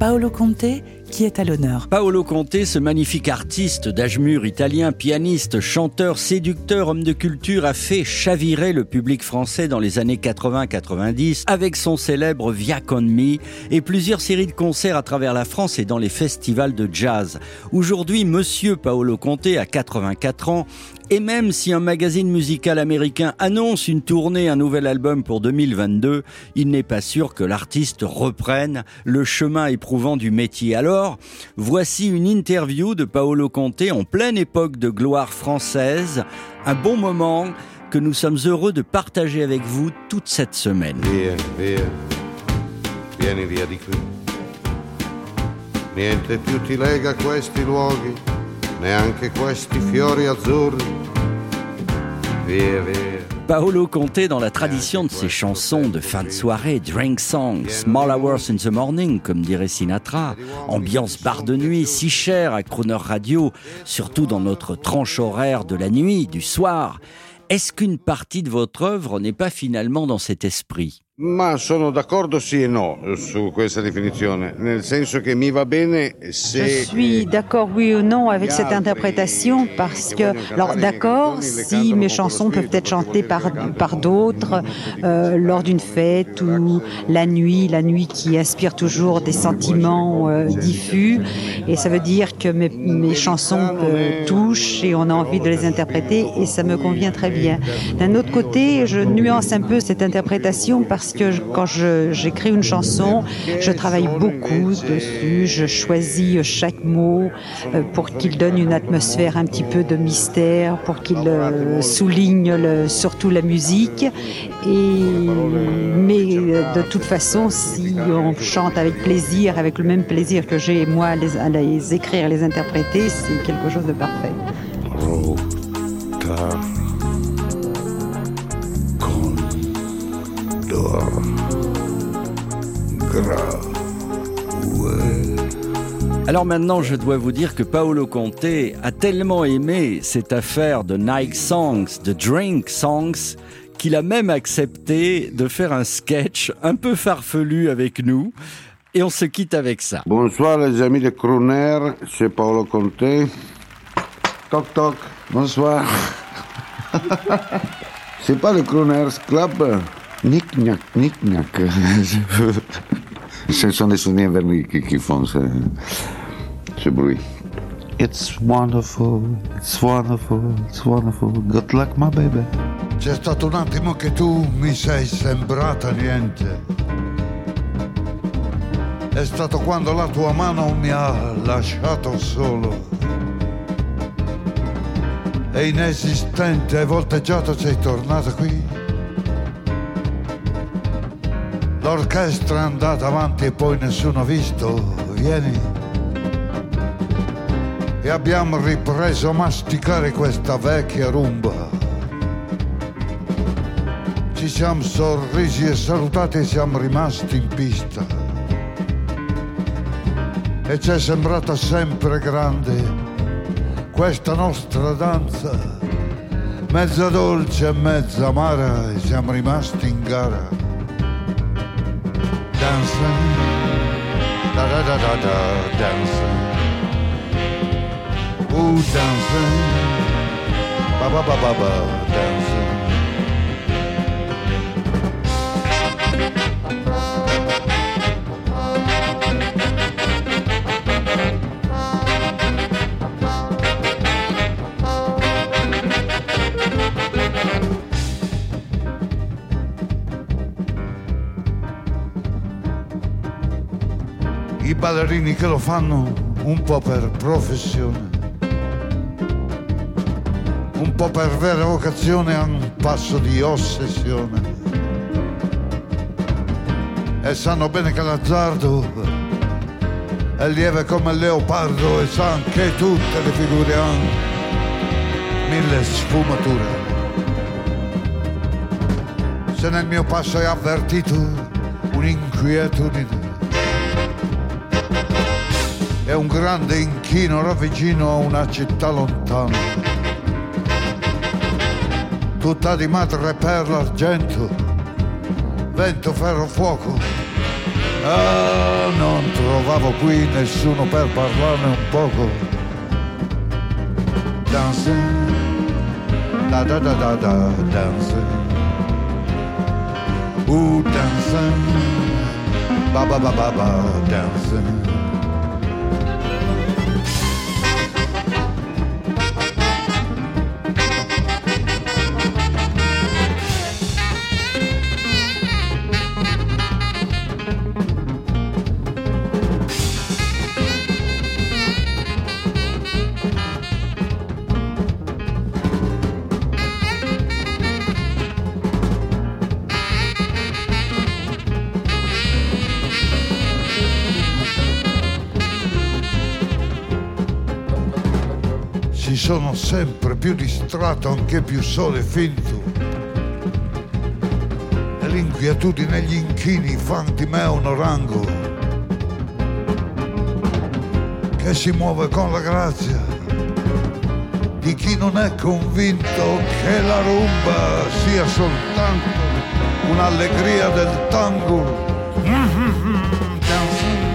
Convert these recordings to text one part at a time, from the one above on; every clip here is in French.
Paolo Conte qui est à l'honneur. Paolo Conte, ce magnifique artiste d'âge mûr italien, pianiste, chanteur, séducteur, homme de culture, a fait chavirer le public français dans les années 80-90 avec son célèbre Via Con Me et plusieurs séries de concerts à travers la France et dans les festivals de jazz. Aujourd'hui, Monsieur Paolo Conte a 84 ans et même si un magazine musical américain annonce une tournée, un nouvel album pour 2022, il n'est pas sûr que l'artiste reprenne le chemin éprouvant du métier. Alors, voici une interview de Paolo Conte en pleine époque de gloire française, un bon moment que nous sommes heureux de partager avec vous toute cette semaine. Via, via, vieni via di. Niente più ti lega questi luoghi, neanche questi fiori azzurri. Via, via. Paolo Conte, dans la tradition de ses chansons de fin de soirée, Drink Song, Small Hours in the Morning, comme dirait Sinatra, ambiance bar de nuit si chère à Crooner Radio, surtout dans notre tranche horaire de la nuit, du soir. Est-ce qu'une partie de votre œuvre n'est pas finalement dans cet esprit? Ma sono d'accordo sì e no su questa definizione, nel senso che mi va bene Je suis d'accord oui ou non avec cette interprétation parce que, alors d'accord, si mes chansons peuvent être chantées par, par d'autres euh, lors d'une fête ou la nuit, la nuit qui inspire toujours des sentiments euh, diffus. et ça veut dire que mes, mes chansons euh, touchent et on a envie de les interpréter et ça me convient très bien. D'un autre côté, je nuance un peu cette interprétation parce que je- quand j'écris une chanson, je travaille beaucoup dessus, je choisis chaque mot euh, pour qu'il donne une atmosphère un petit peu de mystère, pour qu'il euh, souligne surtout la musique. Et, mais euh, de toute façon, si on chante avec plaisir, avec le même plaisir que j'ai moi à les, écrire, à les interpréter, c'est quelque chose de parfait. Alors maintenant, je dois vous dire que Paolo Conte a tellement aimé cette affaire de Night Songs, de Drink Songs, qu'il a même accepté de faire un sketch un peu farfelu avec nous. Et on se quitte avec ça. Bonsoir les amis de Crooner, c'est Paolo Conte. Toc toc, bonsoir. c'est pas le Crooners Club Nick knack, nick knack. Ce sont des souvenirs vernis qui, qui font ce, ce bruit. It's wonderful, it's wonderful, it's wonderful. Good luck, my baby. C'è stato un attimo che tu mi sei sembrata niente. È stato quando la tua mano mi ha lasciato solo. E inesistente, hai volteggiato, sei tornata qui. L'orchestra è andata avanti e poi nessuno ha visto. Vieni. E abbiamo ripreso a masticare questa vecchia rumba. Ci siamo sorrisi e salutati e siamo rimasti in pista. E ci è sembrata sempre grande questa nostra danza, mezza dolce e mezza amara, e siamo rimasti in gara. Dancing, da da da da da, dancing. Dancing, ba ba ba ba ba, dancing. I ballerini che lo fanno un po' per professione, un po' per vera vocazione a un passo di ossessione. E sanno bene che l'azzardo è lieve come il leopardo e sa anche tutte le figure hanno mille sfumature. Se nel mio passo hai avvertito un'inquietudine è un grande inchino ravvicino a una città lontana, tutta di madre perla argento, vento, ferro, fuoco. Ah, non trovavo qui nessuno per parlarne un poco. Dancing, da da da da da, dancing. Ooh, dancing, ba ba ba ba ba, dancing. Sono sempre più distratto, anche più solo e finto. E l'inquietudine e gli inchini fan di me un orango che si muove con la grazia di chi non è convinto che la rumba sia soltanto un'allegria del tango. Dancing,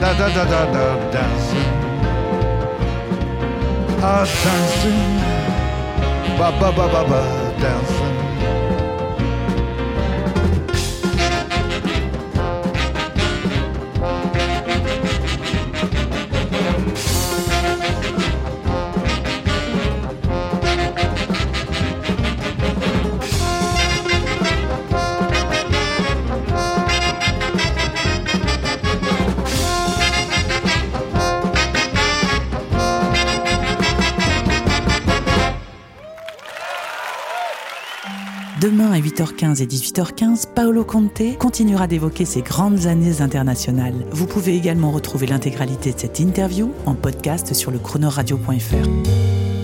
da da da da da dancing are dancing, ba ba ba ba ba dancing. Demain à 8h15 et 18h15, Paolo Conte continuera d'évoquer ses grandes années internationales. Vous pouvez également retrouver l'intégralité de cette interview en podcast sur le chronoradio.fr.